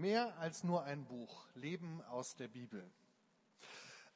Mehr als nur ein Buch. Leben aus der Bibel.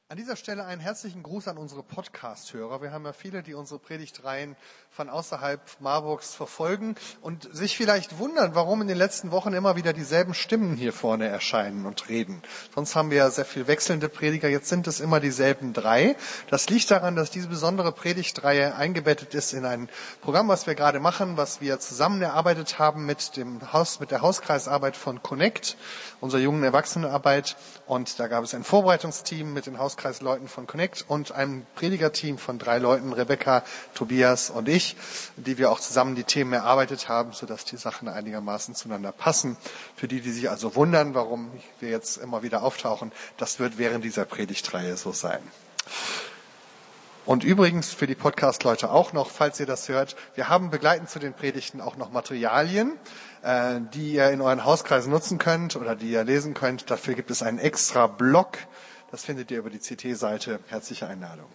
An dieser Stelle einen herzlichen Gruß an unsere Podcast-Hörer. Wir haben ja viele, die unsere Predigtreihen von außerhalb Marburgs verfolgen und sich vielleicht wundern, warum in den letzten Wochen immer wieder dieselben Stimmen hier vorne erscheinen und reden. Sonst haben wir ja sehr viel wechselnde Prediger. Jetzt sind es immer dieselben drei. Das liegt daran, dass diese besondere Predigtreihe eingebettet ist in ein Programm, was wir gerade machen, was wir zusammen erarbeitet haben mit dem Haus, mit der Hauskreisarbeit von Connect, unserer jungen Erwachsenenarbeit. Und da gab es ein Vorbereitungsteam mit den Haus Hauskreisleuten von Connect und einem Predigerteam von drei Leuten, Rebecca, Tobias und ich, die wir auch zusammen die Themen erarbeitet haben, sodass die Sachen einigermaßen zueinander passen. Für die, die sich also wundern, warum wir jetzt immer wieder auftauchen, das wird während dieser Predigtreihe so sein. Und übrigens für die Podcast-Leute auch noch, falls ihr das hört, wir haben begleitend zu den Predigten auch noch Materialien, äh, die ihr in euren Hauskreisen nutzen könnt oder die ihr lesen könnt. Dafür gibt es einen extra Blog, das findet ihr über die CT-Seite. Herzliche Einladung.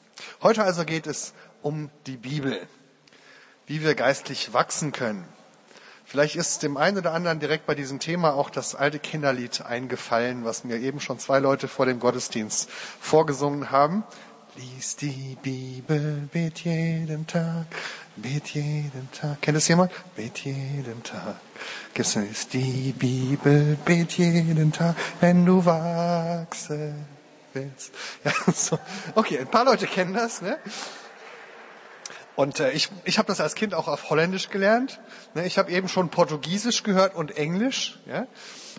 Heute also geht es um die Bibel, wie wir geistlich wachsen können. Vielleicht ist dem einen oder anderen direkt bei diesem Thema auch das alte Kinderlied eingefallen, was mir eben schon zwei Leute vor dem Gottesdienst vorgesungen haben. Lies die Bibel, bet jeden Tag, bet jeden Tag. Kennt es jemand? Bet jeden Tag. Gibt's es die Bibel, bet jeden Tag, wenn du wachsen willst. Ja, so. Okay, ein paar Leute kennen das. Ne? Und äh, ich, ich habe das als Kind auch auf Holländisch gelernt. Ne? Ich habe eben schon Portugiesisch gehört und Englisch. Ja?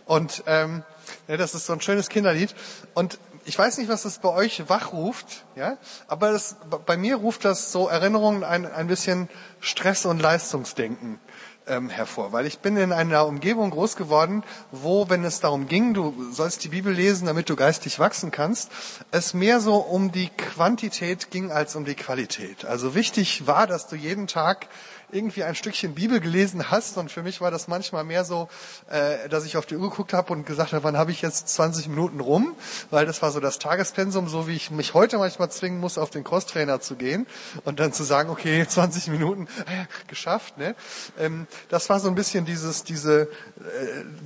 Und ähm, ja, das ist so ein schönes Kinderlied. Und ich weiß nicht, was das bei euch wachruft, ja, aber das, bei mir ruft das so Erinnerungen ein, ein bisschen Stress und Leistungsdenken ähm, hervor, weil ich bin in einer Umgebung groß geworden, wo, wenn es darum ging, du sollst die Bibel lesen, damit du geistig wachsen kannst, es mehr so um die Quantität ging als um die Qualität. Also wichtig war, dass du jeden Tag irgendwie ein Stückchen Bibel gelesen hast. Und für mich war das manchmal mehr so, äh, dass ich auf die Uhr geguckt habe und gesagt habe, wann habe ich jetzt 20 Minuten rum? Weil das war so das Tagespensum, so wie ich mich heute manchmal zwingen muss, auf den Crosstrainer zu gehen und dann zu sagen, okay, 20 Minuten äh, geschafft. Ne? Ähm, das war so ein bisschen dieses, diese äh,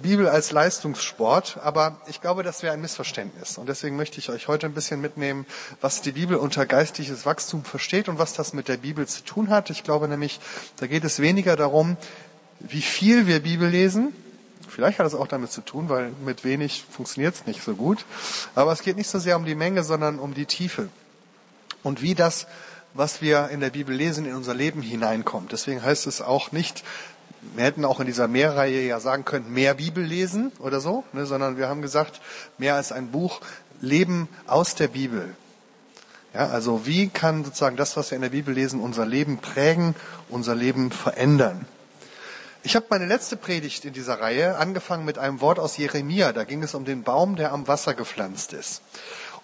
Bibel als Leistungssport. Aber ich glaube, das wäre ein Missverständnis. Und deswegen möchte ich euch heute ein bisschen mitnehmen, was die Bibel unter geistliches Wachstum versteht und was das mit der Bibel zu tun hat. Ich glaube nämlich, da geht es weniger darum, wie viel wir Bibel lesen. Vielleicht hat es auch damit zu tun, weil mit wenig funktioniert es nicht so gut. Aber es geht nicht so sehr um die Menge, sondern um die Tiefe. Und wie das, was wir in der Bibel lesen, in unser Leben hineinkommt. Deswegen heißt es auch nicht, wir hätten auch in dieser Mehrreihe ja sagen können, mehr Bibel lesen oder so, ne, sondern wir haben gesagt, mehr als ein Buch, Leben aus der Bibel. Ja, also wie kann sozusagen das, was wir in der Bibel lesen, unser Leben prägen, unser Leben verändern? Ich habe meine letzte Predigt in dieser Reihe angefangen mit einem Wort aus Jeremia. Da ging es um den Baum, der am Wasser gepflanzt ist.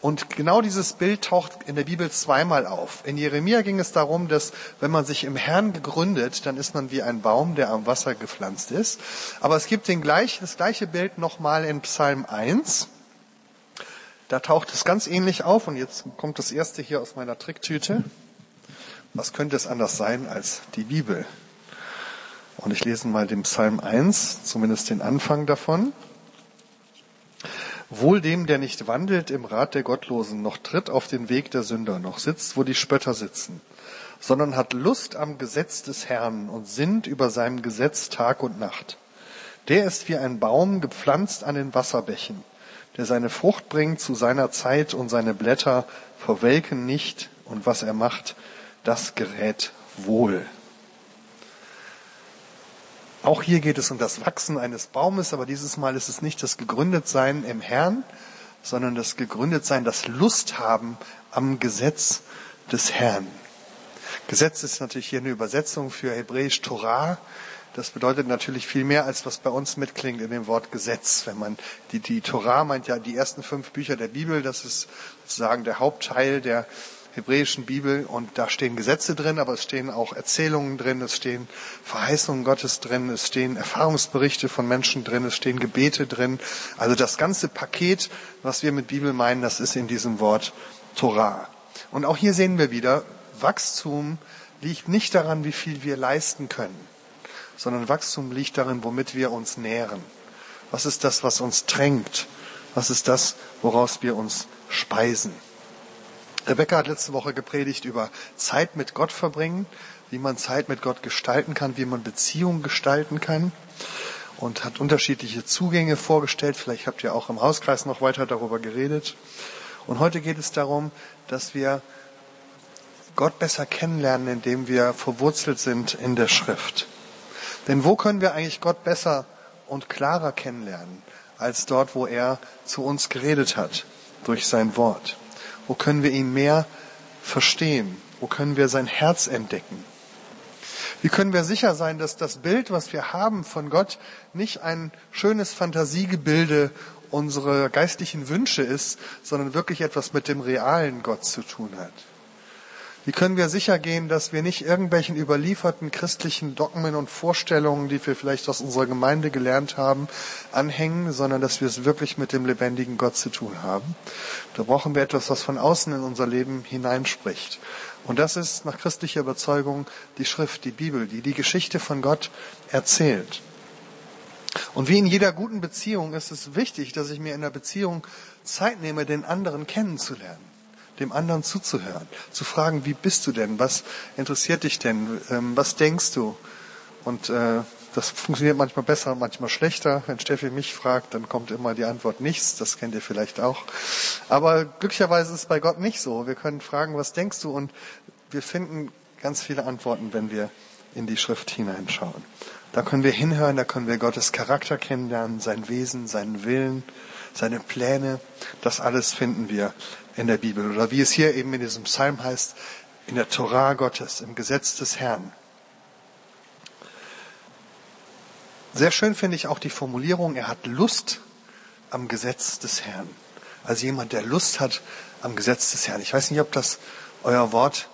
Und genau dieses Bild taucht in der Bibel zweimal auf. In Jeremia ging es darum, dass wenn man sich im Herrn gegründet, dann ist man wie ein Baum, der am Wasser gepflanzt ist. Aber es gibt den gleich, das gleiche Bild nochmal in Psalm 1. Da taucht es ganz ähnlich auf und jetzt kommt das erste hier aus meiner Tricktüte. Was könnte es anders sein als die Bibel? Und ich lese mal den Psalm 1, zumindest den Anfang davon. Wohl dem, der nicht wandelt im Rat der Gottlosen, noch tritt auf den Weg der Sünder, noch sitzt, wo die Spötter sitzen, sondern hat Lust am Gesetz des Herrn und sinnt über seinem Gesetz Tag und Nacht. Der ist wie ein Baum gepflanzt an den Wasserbächen der seine Frucht bringt zu seiner Zeit und seine Blätter verwelken nicht und was er macht, das gerät wohl. Auch hier geht es um das Wachsen eines Baumes, aber dieses Mal ist es nicht das Gegründetsein im Herrn, sondern das Gegründetsein, das Lust haben am Gesetz des Herrn. Gesetz ist natürlich hier eine Übersetzung für Hebräisch Torah. Das bedeutet natürlich viel mehr, als was bei uns mitklingt in dem Wort Gesetz. Wenn man die, die Torah meint ja die ersten fünf Bücher der Bibel, das ist sozusagen der Hauptteil der hebräischen Bibel und da stehen Gesetze drin, aber es stehen auch Erzählungen drin, es stehen Verheißungen Gottes drin, es stehen Erfahrungsberichte von Menschen drin, es stehen Gebete drin. Also das ganze Paket, was wir mit Bibel meinen, das ist in diesem Wort Torah. Und auch hier sehen wir wieder, Wachstum liegt nicht daran, wie viel wir leisten können sondern Wachstum liegt darin, womit wir uns nähren. Was ist das, was uns drängt? Was ist das, woraus wir uns speisen? Rebecca hat letzte Woche gepredigt über Zeit mit Gott verbringen, wie man Zeit mit Gott gestalten kann, wie man Beziehungen gestalten kann und hat unterschiedliche Zugänge vorgestellt. Vielleicht habt ihr auch im Hauskreis noch weiter darüber geredet. Und heute geht es darum, dass wir Gott besser kennenlernen, indem wir verwurzelt sind in der Schrift. Denn wo können wir eigentlich Gott besser und klarer kennenlernen, als dort, wo er zu uns geredet hat, durch sein Wort? Wo können wir ihn mehr verstehen? Wo können wir sein Herz entdecken? Wie können wir sicher sein, dass das Bild, was wir haben von Gott, nicht ein schönes Fantasiegebilde unserer geistlichen Wünsche ist, sondern wirklich etwas mit dem realen Gott zu tun hat? Wie können wir sicher gehen, dass wir nicht irgendwelchen überlieferten christlichen Dogmen und Vorstellungen, die wir vielleicht aus unserer Gemeinde gelernt haben, anhängen, sondern dass wir es wirklich mit dem lebendigen Gott zu tun haben? Da brauchen wir etwas, was von außen in unser Leben hineinspricht. Und das ist nach christlicher Überzeugung die Schrift, die Bibel, die die Geschichte von Gott erzählt. Und wie in jeder guten Beziehung ist es wichtig, dass ich mir in der Beziehung Zeit nehme, den anderen kennenzulernen dem anderen zuzuhören, zu fragen, wie bist du denn, was interessiert dich denn, ähm, was denkst du? Und äh, das funktioniert manchmal besser, manchmal schlechter. Wenn Steffi mich fragt, dann kommt immer die Antwort nichts. Das kennt ihr vielleicht auch. Aber glücklicherweise ist es bei Gott nicht so. Wir können fragen, was denkst du? Und wir finden ganz viele Antworten, wenn wir in die Schrift hineinschauen. Da können wir hinhören, da können wir Gottes Charakter kennenlernen, sein Wesen, seinen Willen, seine Pläne. Das alles finden wir in der Bibel. Oder wie es hier eben in diesem Psalm heißt, in der Torah Gottes, im Gesetz des Herrn. Sehr schön finde ich auch die Formulierung, er hat Lust am Gesetz des Herrn. Also jemand, der Lust hat am Gesetz des Herrn. Ich weiß nicht, ob das euer Wort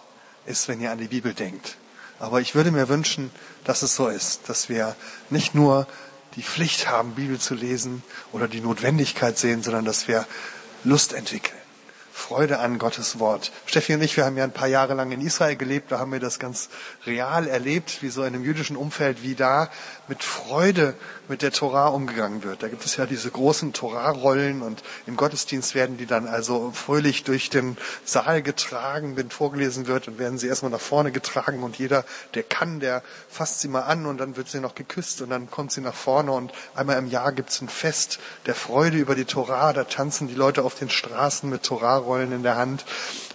ist, wenn ihr an die Bibel denkt. Aber ich würde mir wünschen, dass es so ist, dass wir nicht nur die Pflicht haben, Bibel zu lesen oder die Notwendigkeit sehen, sondern dass wir Lust entwickeln. Freude an Gottes Wort. Steffi und ich, wir haben ja ein paar Jahre lang in Israel gelebt, da haben wir das ganz real erlebt, wie so in einem jüdischen Umfeld, wie da mit Freude mit der Torah umgegangen wird. Da gibt es ja diese großen Torah-Rollen und im Gottesdienst werden die dann also fröhlich durch den Saal getragen, wenn vorgelesen wird, und werden sie erstmal nach vorne getragen und jeder, der kann, der fasst sie mal an und dann wird sie noch geküsst und dann kommt sie nach vorne und einmal im Jahr gibt es ein Fest der Freude über die Torah, da tanzen die Leute auf den Straßen mit Torah-Rollen in der Hand.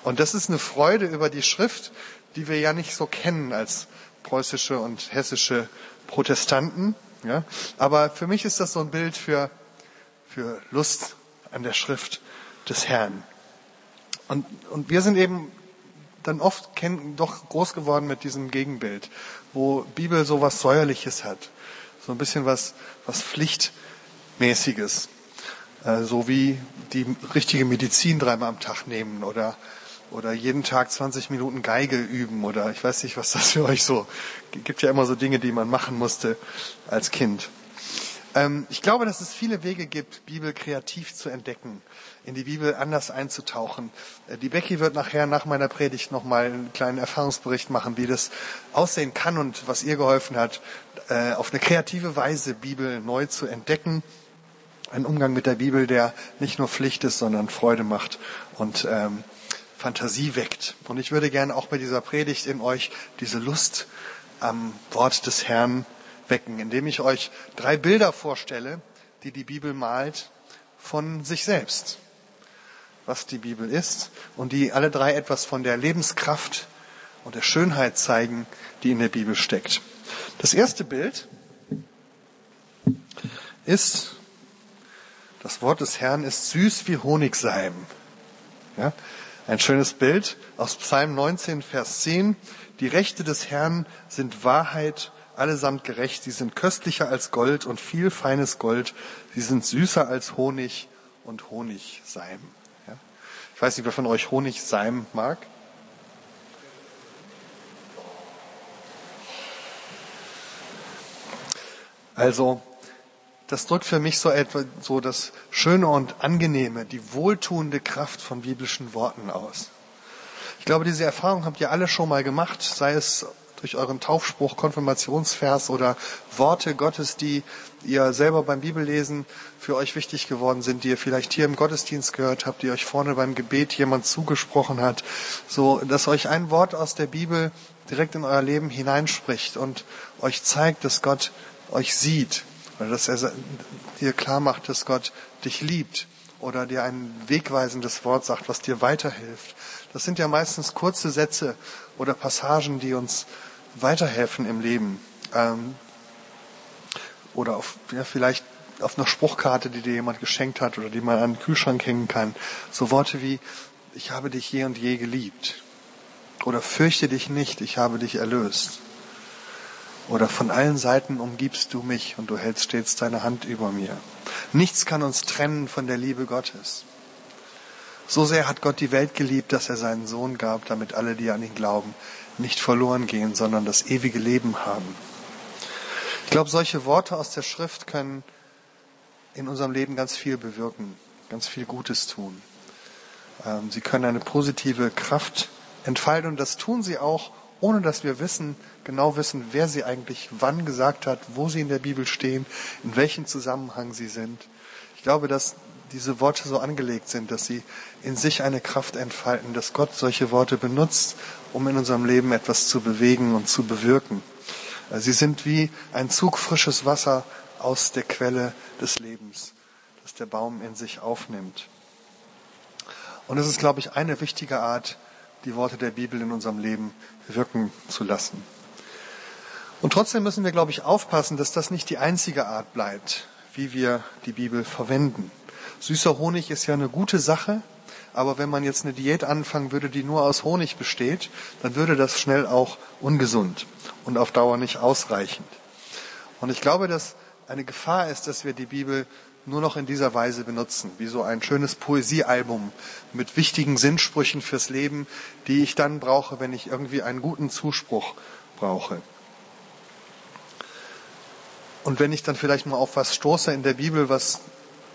Und das ist eine Freude über die Schrift, die wir ja nicht so kennen als preußische und hessische Protestanten. Ja? Aber für mich ist das so ein Bild für, für Lust an der Schrift des Herrn. Und, und wir sind eben dann oft kennen, doch groß geworden mit diesem Gegenbild, wo Bibel so was Säuerliches hat. So ein bisschen was, was Pflichtmäßiges. Äh, so wie die richtige Medizin dreimal am Tag nehmen oder oder jeden Tag 20 Minuten Geige üben oder ich weiß nicht, was das für euch so gibt ja immer so Dinge, die man machen musste als Kind. Ähm, ich glaube, dass es viele Wege gibt, Bibel kreativ zu entdecken, in die Bibel anders einzutauchen. Äh, die Becky wird nachher nach meiner Predigt nochmal einen kleinen Erfahrungsbericht machen, wie das aussehen kann und was ihr geholfen hat, äh, auf eine kreative Weise Bibel neu zu entdecken. Ein Umgang mit der Bibel, der nicht nur Pflicht ist, sondern Freude macht und ähm, Fantasie weckt. Und ich würde gerne auch bei dieser Predigt in euch diese Lust am Wort des Herrn wecken, indem ich euch drei Bilder vorstelle, die die Bibel malt von sich selbst, was die Bibel ist und die alle drei etwas von der Lebenskraft und der Schönheit zeigen, die in der Bibel steckt. Das erste Bild ist, das Wort des Herrn ist süß wie Honigseim. Ja? Ein schönes Bild aus Psalm 19, Vers 10. Die Rechte des Herrn sind Wahrheit, allesamt gerecht. Sie sind köstlicher als Gold und viel feines Gold. Sie sind süßer als Honig und Honigseim. Ja? Ich weiß nicht, wer von euch Honigseim mag. Also, das drückt für mich so etwa so das Schöne und Angenehme, die wohltuende Kraft von biblischen Worten aus. Ich glaube, diese Erfahrung habt ihr alle schon mal gemacht, sei es durch euren Taufspruch, Konfirmationsvers oder Worte Gottes, die ihr selber beim Bibellesen für euch wichtig geworden sind, die ihr vielleicht hier im Gottesdienst gehört habt, die euch vorne beim Gebet jemand zugesprochen hat, so dass euch ein Wort aus der Bibel direkt in euer Leben hineinspricht und euch zeigt, dass Gott euch sieht dass er dir klar macht, dass Gott dich liebt oder dir ein wegweisendes Wort sagt, was dir weiterhilft. Das sind ja meistens kurze Sätze oder Passagen, die uns weiterhelfen im Leben. Ähm, oder auf, ja, vielleicht auf einer Spruchkarte, die dir jemand geschenkt hat oder die man an den Kühlschrank hängen kann. So Worte wie, ich habe dich je und je geliebt. Oder fürchte dich nicht, ich habe dich erlöst. Oder von allen Seiten umgibst du mich und du hältst stets deine Hand über mir. Nichts kann uns trennen von der Liebe Gottes. So sehr hat Gott die Welt geliebt, dass er seinen Sohn gab, damit alle, die an ihn glauben, nicht verloren gehen, sondern das ewige Leben haben. Ich glaube, solche Worte aus der Schrift können in unserem Leben ganz viel bewirken, ganz viel Gutes tun. Ähm, sie können eine positive Kraft entfalten und das tun sie auch, ohne dass wir wissen, genau wissen, wer sie eigentlich wann gesagt hat, wo sie in der Bibel stehen, in welchem Zusammenhang sie sind. Ich glaube, dass diese Worte so angelegt sind, dass sie in sich eine Kraft entfalten, dass Gott solche Worte benutzt, um in unserem Leben etwas zu bewegen und zu bewirken. Sie sind wie ein Zug frisches Wasser aus der Quelle des Lebens, das der Baum in sich aufnimmt. Und es ist, glaube ich, eine wichtige Art, die Worte der Bibel in unserem Leben wirken zu lassen. Und trotzdem müssen wir, glaube ich, aufpassen, dass das nicht die einzige Art bleibt, wie wir die Bibel verwenden. Süßer Honig ist ja eine gute Sache, aber wenn man jetzt eine Diät anfangen würde, die nur aus Honig besteht, dann würde das schnell auch ungesund und auf Dauer nicht ausreichend. Und ich glaube, dass eine Gefahr ist, dass wir die Bibel nur noch in dieser Weise benutzen, wie so ein schönes Poesiealbum mit wichtigen Sinnsprüchen fürs Leben, die ich dann brauche, wenn ich irgendwie einen guten Zuspruch brauche. Und wenn ich dann vielleicht mal auf was stoße in der Bibel, was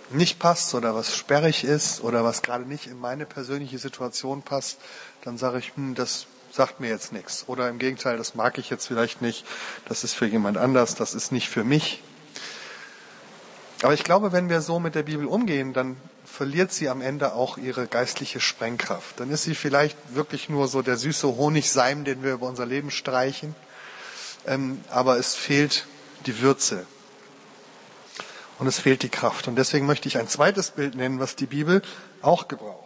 nicht passt oder was sperrig ist oder was gerade nicht in meine persönliche Situation passt, dann sage ich, hm, das sagt mir jetzt nichts. Oder im Gegenteil, das mag ich jetzt vielleicht nicht, das ist für jemand anders, das ist nicht für mich. Aber ich glaube, wenn wir so mit der Bibel umgehen, dann verliert sie am Ende auch ihre geistliche Sprengkraft. Dann ist sie vielleicht wirklich nur so der süße Honigseim, den wir über unser Leben streichen. Ähm, aber es fehlt die Würze. Und es fehlt die Kraft. Und deswegen möchte ich ein zweites Bild nennen, was die Bibel auch gebraucht.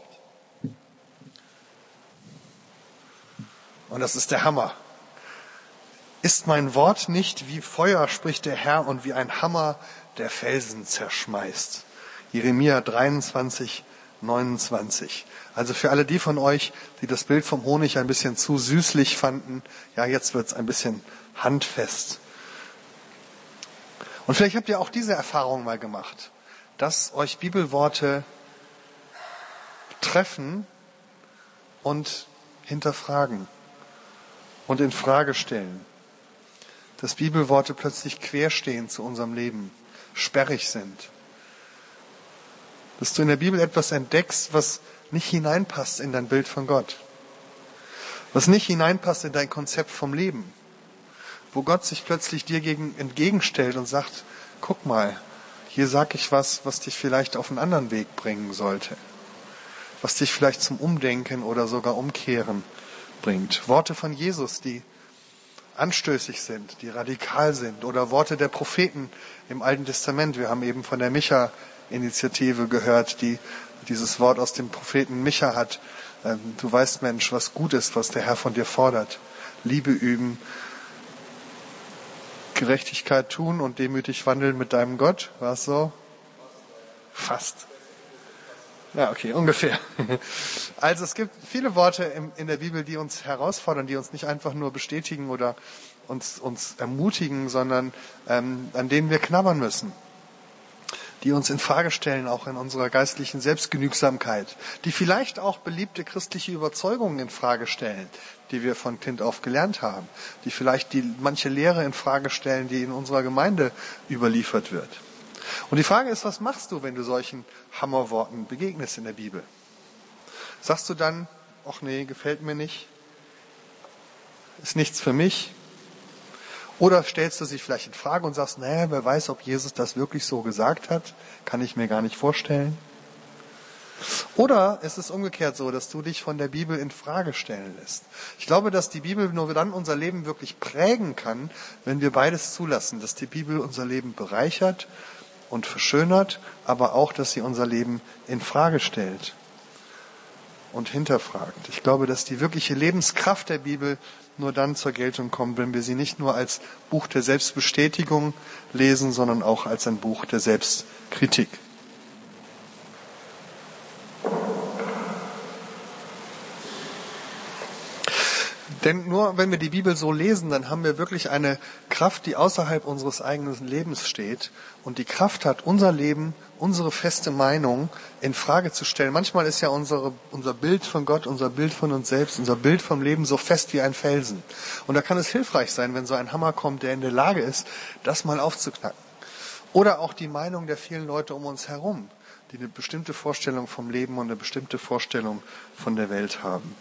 Und das ist der Hammer. Ist mein Wort nicht wie Feuer, spricht der Herr, und wie ein Hammer der Felsen zerschmeißt. Jeremia 23, 29. Also für alle die von euch, die das Bild vom Honig ein bisschen zu süßlich fanden, ja, jetzt wird's ein bisschen handfest. Und vielleicht habt ihr auch diese Erfahrung mal gemacht, dass euch Bibelworte treffen und hinterfragen und in Frage stellen. Dass Bibelworte plötzlich querstehen zu unserem Leben sperrig sind. Dass du in der Bibel etwas entdeckst, was nicht hineinpasst in dein Bild von Gott. Was nicht hineinpasst in dein Konzept vom Leben. Wo Gott sich plötzlich dir gegen, entgegenstellt und sagt, guck mal, hier sag ich was, was dich vielleicht auf einen anderen Weg bringen sollte. Was dich vielleicht zum Umdenken oder sogar Umkehren bringt. Worte von Jesus, die anstößig sind, die radikal sind oder Worte der Propheten im Alten Testament. Wir haben eben von der Micha-Initiative gehört, die dieses Wort aus dem Propheten Micha hat. Ähm, du weißt, Mensch, was gut ist, was der Herr von dir fordert. Liebe üben, Gerechtigkeit tun und demütig wandeln mit deinem Gott. War es so? Fast. Ja, okay, ungefähr. Also es gibt viele Worte in der Bibel, die uns herausfordern, die uns nicht einfach nur bestätigen oder uns, uns ermutigen, sondern ähm, an denen wir knabbern müssen, die uns in Frage stellen, auch in unserer geistlichen Selbstgenügsamkeit, die vielleicht auch beliebte christliche Überzeugungen in Frage stellen, die wir von Kind auf gelernt haben, die vielleicht die manche Lehre in Frage stellen, die in unserer Gemeinde überliefert wird. Und die Frage ist, was machst du, wenn du solchen Hammerworten begegnest in der Bibel? Sagst du dann, ach nee, gefällt mir nicht, ist nichts für mich, Oder stellst du sich vielleicht in Frage und sagst, naja, wer weiß, ob Jesus das wirklich so gesagt hat? Kann ich mir gar nicht vorstellen. Oder ist es umgekehrt so, dass du dich von der Bibel in Frage stellen lässt? Ich glaube, dass die Bibel nur dann unser Leben wirklich prägen kann, wenn wir beides zulassen, dass die Bibel unser Leben bereichert und verschönert, aber auch, dass sie unser Leben in Frage stellt und hinterfragt. Ich glaube, dass die wirkliche Lebenskraft der Bibel nur dann zur Geltung kommt, wenn wir sie nicht nur als Buch der Selbstbestätigung lesen, sondern auch als ein Buch der Selbstkritik. Denn nur wenn wir die Bibel so lesen, dann haben wir wirklich eine Kraft, die außerhalb unseres eigenen Lebens steht und die Kraft hat, unser Leben, unsere feste Meinung in Frage zu stellen. Manchmal ist ja unsere, unser Bild von Gott, unser Bild von uns selbst, unser Bild vom Leben so fest wie ein Felsen. Und da kann es hilfreich sein, wenn so ein Hammer kommt, der in der Lage ist, das mal aufzuknacken. Oder auch die Meinung der vielen Leute um uns herum, die eine bestimmte Vorstellung vom Leben und eine bestimmte Vorstellung von der Welt haben.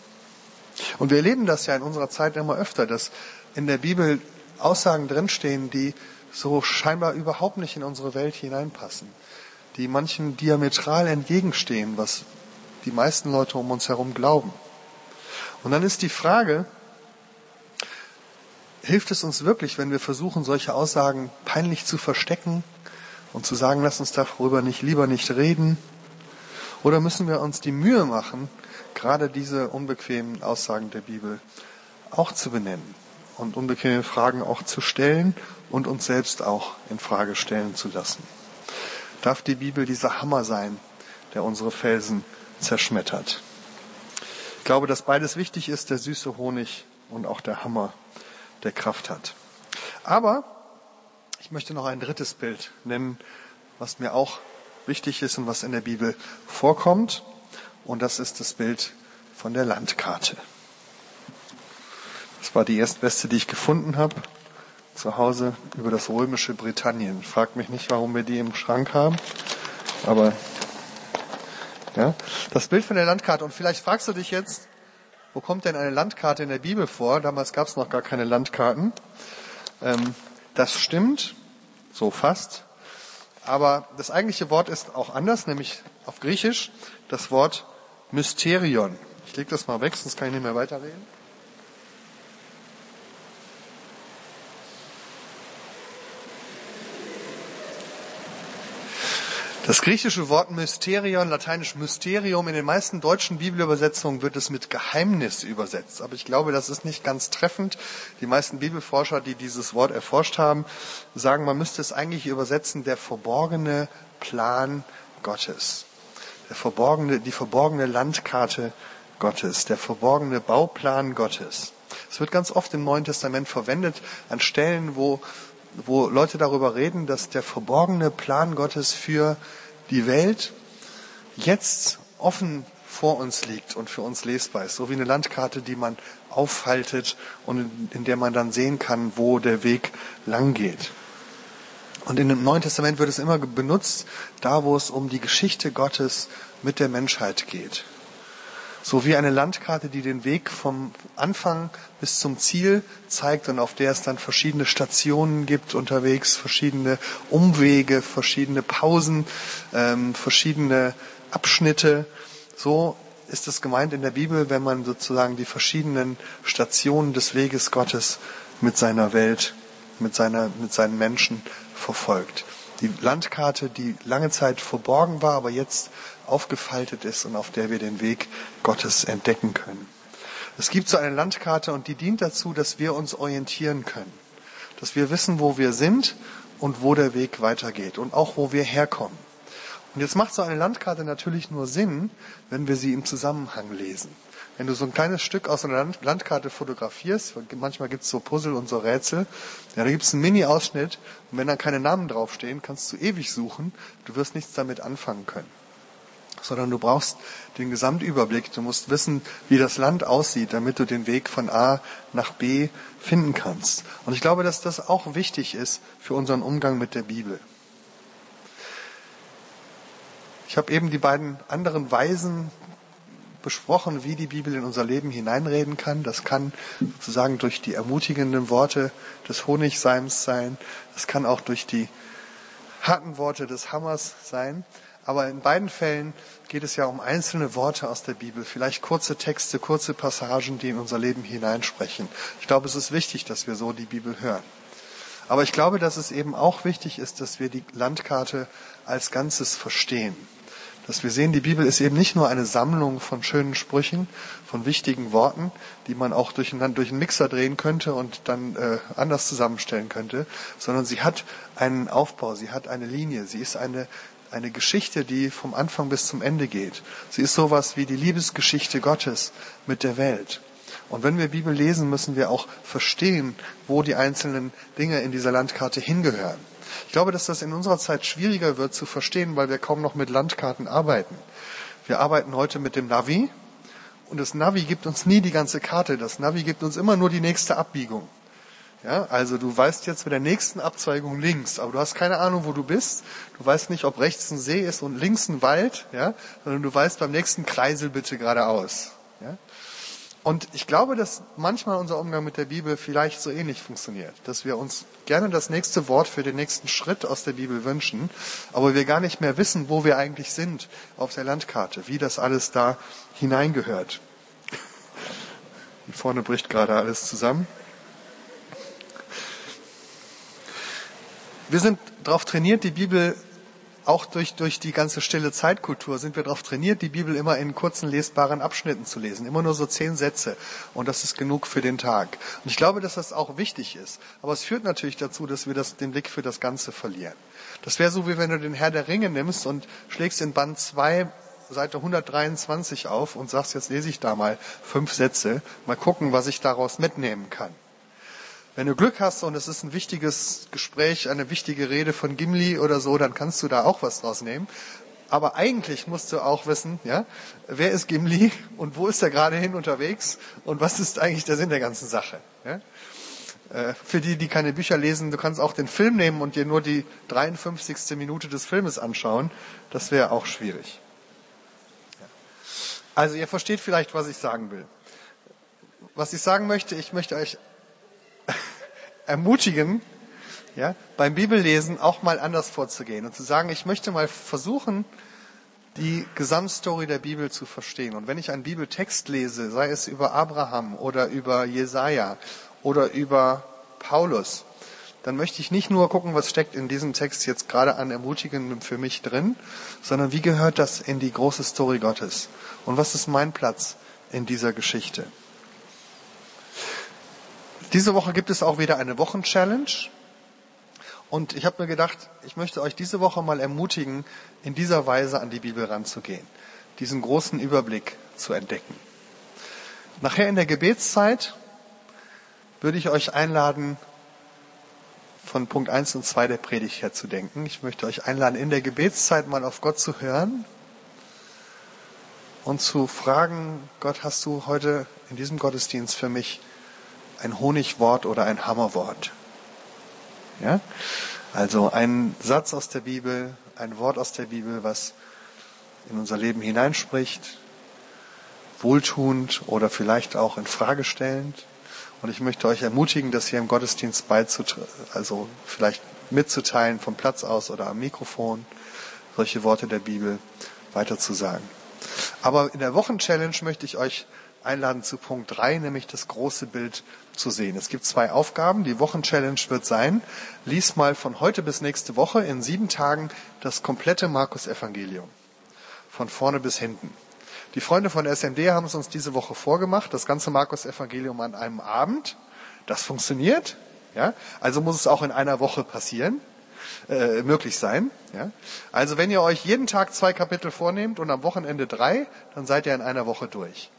Und wir erleben das ja in unserer Zeit immer öfter, dass in der Bibel Aussagen drinstehen, die so scheinbar überhaupt nicht in unsere Welt hineinpassen, die manchen diametral entgegenstehen, was die meisten Leute um uns herum glauben. Und dann ist die Frage, hilft es uns wirklich, wenn wir versuchen, solche Aussagen peinlich zu verstecken und zu sagen, lass uns darüber nicht lieber nicht reden? Oder müssen wir uns die Mühe machen, gerade diese unbequemen Aussagen der Bibel auch zu benennen und unbequeme Fragen auch zu stellen und uns selbst auch in Frage stellen zu lassen. Darf die Bibel dieser Hammer sein, der unsere Felsen zerschmettert? Ich glaube, dass beides wichtig ist, der süße Honig und auch der Hammer, der Kraft hat. Aber ich möchte noch ein drittes Bild nennen, was mir auch wichtig ist und was in der Bibel vorkommt. Und das ist das Bild von der Landkarte. Das war die erstbeste, die ich gefunden habe. Zu Hause über das römische Britannien. Fragt mich nicht, warum wir die im Schrank haben. Aber ja, das Bild von der Landkarte. Und vielleicht fragst du dich jetzt, wo kommt denn eine Landkarte in der Bibel vor? Damals gab es noch gar keine Landkarten. Ähm, das stimmt, so fast. Aber das eigentliche Wort ist auch anders, nämlich auf Griechisch das Wort Mysterion. Ich lege das mal weg, sonst kann ich nicht mehr weiterreden. Das griechische Wort Mysterion, lateinisch Mysterium, in den meisten deutschen Bibelübersetzungen wird es mit Geheimnis übersetzt. Aber ich glaube, das ist nicht ganz treffend. Die meisten Bibelforscher, die dieses Wort erforscht haben, sagen, man müsste es eigentlich übersetzen, der verborgene Plan Gottes. Verborgene, die verborgene Landkarte Gottes, der verborgene Bauplan Gottes. Es wird ganz oft im Neuen Testament verwendet an Stellen, wo wo Leute darüber reden, dass der verborgene Plan Gottes für die Welt jetzt offen vor uns liegt und für uns lesbar ist. So wie eine Landkarte, die man aufhaltet und in, in der man dann sehen kann, wo der Weg lang geht. Und in dem Neuen Testament wird es immer benutzt, da wo es um die Geschichte Gottes mit der Menschheit geht. So wie eine Landkarte, die den Weg vom Anfang bis zum Ziel zeigt und auf der es dann verschiedene Stationen gibt unterwegs, verschiedene Umwege, verschiedene Pausen, ähm, verschiedene Abschnitte. So ist es gemeint in der Bibel, wenn man sozusagen die verschiedenen Stationen des Weges Gottes mit seiner Welt, mit, seiner, mit seinen Menschen verfolgt. Die Landkarte, die lange Zeit verborgen war, aber jetzt aufgefaltet ist und auf der wir den Weg Gottes entdecken können. Es gibt so eine Landkarte und die dient dazu, dass wir uns orientieren können, dass wir wissen, wo wir sind und wo der Weg weitergeht und auch wo wir herkommen. Und jetzt macht so eine Landkarte natürlich nur Sinn, wenn wir sie im Zusammenhang lesen. Wenn du so ein kleines Stück aus einer Landkarte fotografierst, manchmal gibt es so Puzzle und so Rätsel, ja, da gibt es einen Mini-Ausschnitt und wenn da keine Namen draufstehen, kannst du ewig suchen, du wirst nichts damit anfangen können sondern du brauchst den Gesamtüberblick. Du musst wissen, wie das Land aussieht, damit du den Weg von A nach B finden kannst. Und ich glaube, dass das auch wichtig ist für unseren Umgang mit der Bibel. Ich habe eben die beiden anderen Weisen besprochen, wie die Bibel in unser Leben hineinreden kann. Das kann sozusagen durch die ermutigenden Worte des Honigseims sein. Das kann auch durch die harten Worte des Hammers sein. Aber in beiden Fällen geht es ja um einzelne Worte aus der Bibel, vielleicht kurze Texte, kurze Passagen, die in unser Leben hineinsprechen. Ich glaube, es ist wichtig, dass wir so die Bibel hören. Aber ich glaube, dass es eben auch wichtig ist, dass wir die Landkarte als Ganzes verstehen. Dass wir sehen, die Bibel ist eben nicht nur eine Sammlung von schönen Sprüchen, von wichtigen Worten, die man auch durch einen, durch einen Mixer drehen könnte und dann äh, anders zusammenstellen könnte, sondern sie hat einen Aufbau, sie hat eine Linie, sie ist eine, eine Geschichte, die vom Anfang bis zum Ende geht. Sie ist sowas wie die Liebesgeschichte Gottes mit der Welt. Und wenn wir Bibel lesen, müssen wir auch verstehen, wo die einzelnen Dinge in dieser Landkarte hingehören. Ich glaube, dass das in unserer Zeit schwieriger wird zu verstehen, weil wir kaum noch mit Landkarten arbeiten. Wir arbeiten heute mit dem Navi und das Navi gibt uns nie die ganze Karte. Das Navi gibt uns immer nur die nächste Abbiegung. Ja, also du weißt jetzt mit der nächsten Abzweigung links, aber du hast keine Ahnung, wo du bist. Du weißt nicht, ob rechts ein See ist und links ein Wald, ja, sondern du weißt beim nächsten Kreisel bitte geradeaus. Ja. Und ich glaube, dass manchmal unser Umgang mit der Bibel vielleicht so ähnlich funktioniert, dass wir uns gerne das nächste Wort für den nächsten Schritt aus der Bibel wünschen, aber wir gar nicht mehr wissen, wo wir eigentlich sind auf der Landkarte, wie das alles da hineingehört. Hier vorne bricht gerade alles zusammen. Wir sind darauf trainiert, die Bibel auch durch, durch die ganze stille Zeitkultur sind wir darauf trainiert, die Bibel immer in kurzen lesbaren Abschnitten zu lesen. Immer nur so zehn Sätze. Und das ist genug für den Tag. Und ich glaube, dass das auch wichtig ist. Aber es führt natürlich dazu, dass wir das, den Blick für das Ganze verlieren. Das wäre so, wie wenn du den Herr der Ringe nimmst und schlägst in Band 2 Seite 123 auf und sagst, jetzt lese ich da mal fünf Sätze. Mal gucken, was ich daraus mitnehmen kann. Wenn du Glück hast und es ist ein wichtiges Gespräch, eine wichtige Rede von Gimli oder so, dann kannst du da auch was draus nehmen. Aber eigentlich musst du auch wissen, ja, wer ist Gimli und wo ist er gerade hin unterwegs und was ist eigentlich der Sinn der ganzen Sache. Ja? Äh, für die, die keine Bücher lesen, du kannst auch den Film nehmen und dir nur die 53. Minute des Filmes anschauen. Das wäre auch schwierig. Also ihr versteht vielleicht, was ich sagen will. Was ich sagen möchte, ich möchte euch ermutigen, ja, beim Bibellesen auch mal anders vorzugehen und zu sagen, ich möchte mal versuchen, die Gesamtstory der Bibel zu verstehen. Und wenn ich einen Bibeltext lese, sei es über Abraham oder über Jesaja oder über Paulus, dann möchte ich nicht nur gucken, was steckt in diesem Text jetzt gerade an Ermutigendem für mich drin, sondern wie gehört das in die große Story Gottes? Und was ist mein Platz in dieser Geschichte? Diese Woche gibt es auch wieder eine Wochenchallenge. Und ich habe mir gedacht, ich möchte euch diese Woche mal ermutigen, in dieser Weise an die Bibel ranzugehen, diesen großen Überblick zu entdecken. Nachher in der Gebetszeit würde ich euch einladen, von Punkt 1 und 2 der Predigt her zu denken. Ich möchte euch einladen, in der Gebetszeit mal auf Gott zu hören und zu fragen, Gott, hast du heute in diesem Gottesdienst für mich ein Honigwort oder ein Hammerwort. Ja? Also ein Satz aus der Bibel, ein Wort aus der Bibel, was in unser Leben hineinspricht, wohltuend oder vielleicht auch in Frage stellend. Und ich möchte euch ermutigen, das hier im Gottesdienst beizutragen, also vielleicht mitzuteilen vom Platz aus oder am Mikrofon, solche Worte der Bibel weiterzusagen. Aber in der Wochenchallenge möchte ich euch einladen zu Punkt 3, nämlich das große Bild zu sehen. Es gibt zwei Aufgaben. Die Wochenchallenge wird sein, lies mal von heute bis nächste Woche in sieben Tagen das komplette Markus-Evangelium. Von vorne bis hinten. Die Freunde von SMD haben es uns diese Woche vorgemacht, das ganze Markus-Evangelium an einem Abend. Das funktioniert. Ja? Also muss es auch in einer Woche passieren. Äh, möglich sein. Ja? Also wenn ihr euch jeden Tag zwei Kapitel vornehmt und am Wochenende drei, dann seid ihr in einer Woche durch.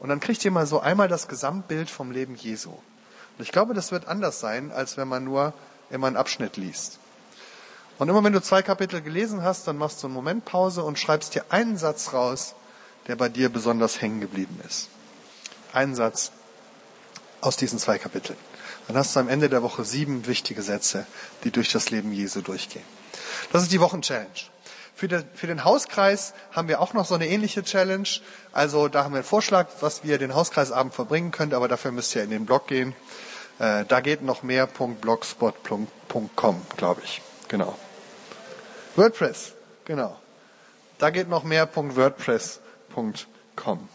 Und dann kriegt ihr mal so einmal das Gesamtbild vom Leben Jesu. Und ich glaube, das wird anders sein, als wenn man nur immer einen Abschnitt liest. Und immer wenn du zwei Kapitel gelesen hast, dann machst du eine Momentpause und schreibst dir einen Satz raus, der bei dir besonders hängen geblieben ist. Einen Satz aus diesen zwei Kapiteln. Dann hast du am Ende der Woche sieben wichtige Sätze, die durch das Leben Jesu durchgehen. Das ist die Wochenchallenge. Für den, für den Hauskreis haben wir auch noch so eine ähnliche Challenge. Also da haben wir einen Vorschlag, was wir den Hauskreisabend verbringen könnt, aber dafür müsst ihr in den Blog gehen. Äh, da geht noch mehr.blogspot.com, glaube ich. Genau. WordPress, genau. Da geht noch mehr.wordpress.com.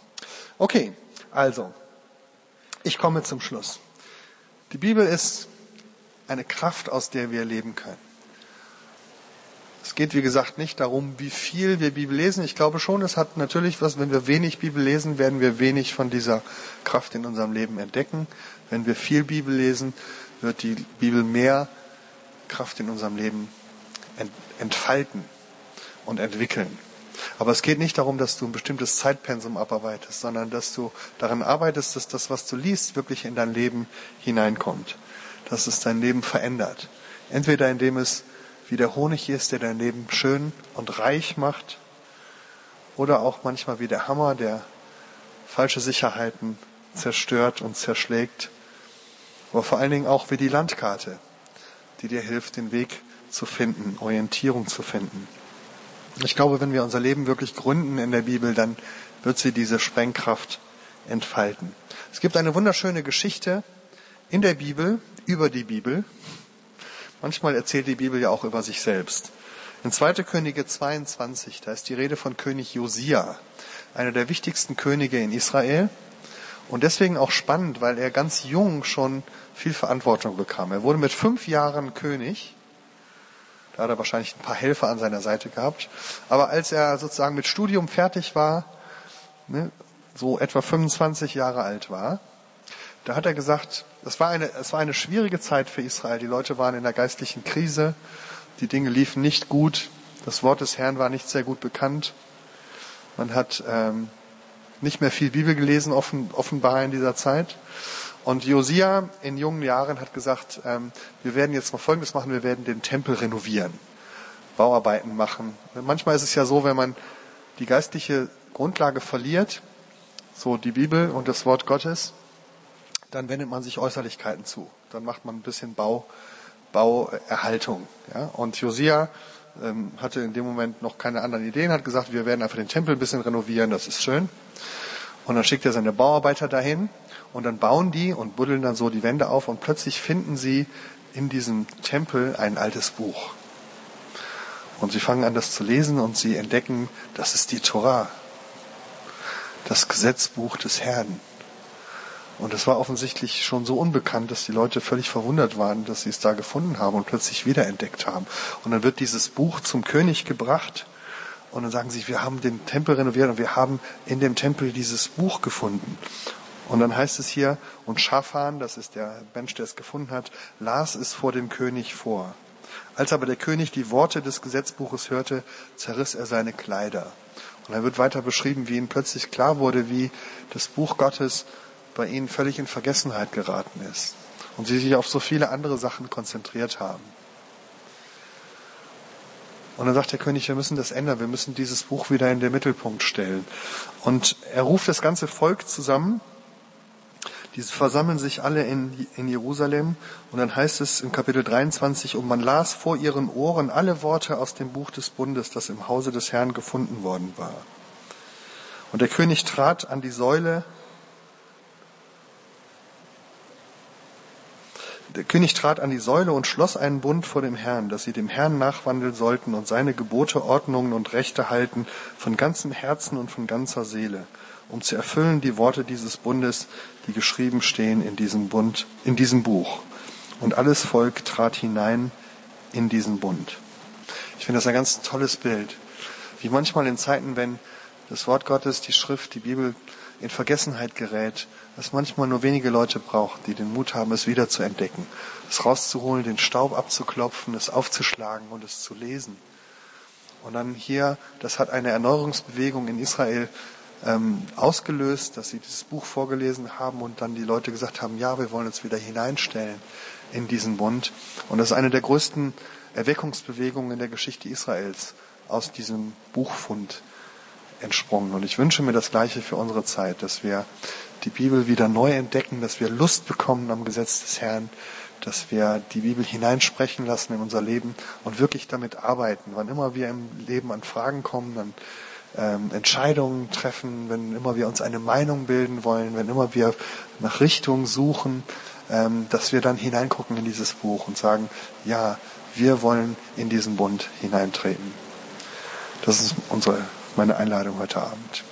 Okay, also, ich komme zum Schluss. Die Bibel ist eine Kraft, aus der wir leben können. Es geht, wie gesagt, nicht darum, wie viel wir Bibel lesen. Ich glaube schon, es hat natürlich was, wenn wir wenig Bibel lesen, werden wir wenig von dieser Kraft in unserem Leben entdecken. Wenn wir viel Bibel lesen, wird die Bibel mehr Kraft in unserem Leben entfalten und entwickeln. Aber es geht nicht darum, dass du ein bestimmtes Zeitpensum abarbeitest, sondern dass du daran arbeitest, dass das, was du liest, wirklich in dein Leben hineinkommt. Dass es dein Leben verändert. Entweder indem es wie der Honig ist, der dein Leben schön und reich macht, oder auch manchmal wie der Hammer, der falsche Sicherheiten zerstört und zerschlägt, aber vor allen Dingen auch wie die Landkarte, die dir hilft, den Weg zu finden, Orientierung zu finden. Ich glaube, wenn wir unser Leben wirklich gründen in der Bibel, dann wird sie diese Sprengkraft entfalten. Es gibt eine wunderschöne Geschichte in der Bibel über die Bibel. Manchmal erzählt die Bibel ja auch über sich selbst. In 2. Könige 22, da ist die Rede von König Josia, einer der wichtigsten Könige in Israel. Und deswegen auch spannend, weil er ganz jung schon viel Verantwortung bekam. Er wurde mit fünf Jahren König da hat er wahrscheinlich ein paar Helfer an seiner Seite gehabt. Aber als er sozusagen mit Studium fertig war, ne, so etwa 25 Jahre alt war, da hat er gesagt, es war eine, es war eine schwierige Zeit für Israel. Die Leute waren in der geistlichen Krise. Die Dinge liefen nicht gut. Das Wort des Herrn war nicht sehr gut bekannt. Man hat ähm, nicht mehr viel Bibel gelesen, offen, offenbar in dieser Zeit. Und Josia in jungen Jahren hat gesagt, ähm, wir werden jetzt mal Folgendes machen, wir werden den Tempel renovieren, Bauarbeiten machen. Manchmal ist es ja so, wenn man die geistliche Grundlage verliert, so die Bibel und das Wort Gottes, dann wendet man sich Äußerlichkeiten zu. Dann macht man ein bisschen Bau, Bauerhaltung. Ja? Und Josia ähm, hatte in dem Moment noch keine anderen Ideen, hat gesagt, wir werden einfach den Tempel ein bisschen renovieren, das ist schön. Und dann schickt er seine Bauarbeiter dahin und dann bauen die und buddeln dann so die Wände auf und plötzlich finden sie in diesem Tempel ein altes Buch. Und sie fangen an, das zu lesen und sie entdecken, das ist die Torah, das Gesetzbuch des Herrn. Und es war offensichtlich schon so unbekannt, dass die Leute völlig verwundert waren, dass sie es da gefunden haben und plötzlich wiederentdeckt haben. Und dann wird dieses Buch zum König gebracht und dann sagen sie, wir haben den Tempel renoviert und wir haben in dem Tempel dieses Buch gefunden. Und dann heißt es hier, und Schafan, das ist der Mensch, der es gefunden hat, las es vor dem König vor. Als aber der König die Worte des Gesetzbuches hörte, zerriss er seine Kleider. Und dann wird weiter beschrieben, wie ihm plötzlich klar wurde, wie das Buch Gottes bei ihnen völlig in Vergessenheit geraten ist. Und sie sich auf so viele andere Sachen konzentriert haben. Und dann sagt der König, wir müssen das ändern, wir müssen dieses Buch wieder in den Mittelpunkt stellen. Und er ruft das ganze Volk zusammen diese versammeln sich alle in, in Jerusalem und dann heißt es im Kapitel 23, und man las vor ihren Ohren alle Worte aus dem Buch des Bundes, das im Hause des Herrn gefunden worden war. Und der König trat an die Säule, der König trat an die Säule und schloss einen Bund vor dem Herrn, dass sie dem Herrn nachwandeln sollten und seine Gebote, Ordnungen und Rechte halten von ganzem Herzen und von ganzer Seele um zu erfüllen die Worte dieses Bundes, die geschrieben stehen in diesem Bund, in diesem Buch. Und alles Volk trat hinein in diesen Bund. Ich finde das ein ganz tolles Bild. Wie manchmal in Zeiten, wenn das Wort Gottes, die Schrift, die Bibel in Vergessenheit gerät, es manchmal nur wenige Leute braucht, die den Mut haben, es wieder zu entdecken, es rauszuholen, den Staub abzuklopfen, es aufzuschlagen und es zu lesen. Und dann hier, das hat eine Erneuerungsbewegung in Israel ähm, ausgelöst, dass sie dieses Buch vorgelesen haben und dann die Leute gesagt haben, ja, wir wollen uns wieder hineinstellen in diesen Bund. Und das ist eine der größten Erweckungsbewegungen in der Geschichte Israels aus diesem Buchfund entsprungen. Und ich wünsche mir das Gleiche für unsere Zeit, dass wir die Bibel wieder neu entdecken, dass wir Lust bekommen am Gesetz des Herrn, dass wir die Bibel hineinsprechen lassen in unser Leben und wirklich damit arbeiten. Wann immer wir im Leben an Fragen kommen, dann ähm, Entscheidungen treffen, wenn immer wir uns eine Meinung bilden wollen, wenn immer wir nach Richtung suchen, ähm, dass wir dann hineingucken in dieses Buch und sagen, ja, wir wollen in diesen Bund hineintreten. Das ist unsere, meine Einladung heute Abend.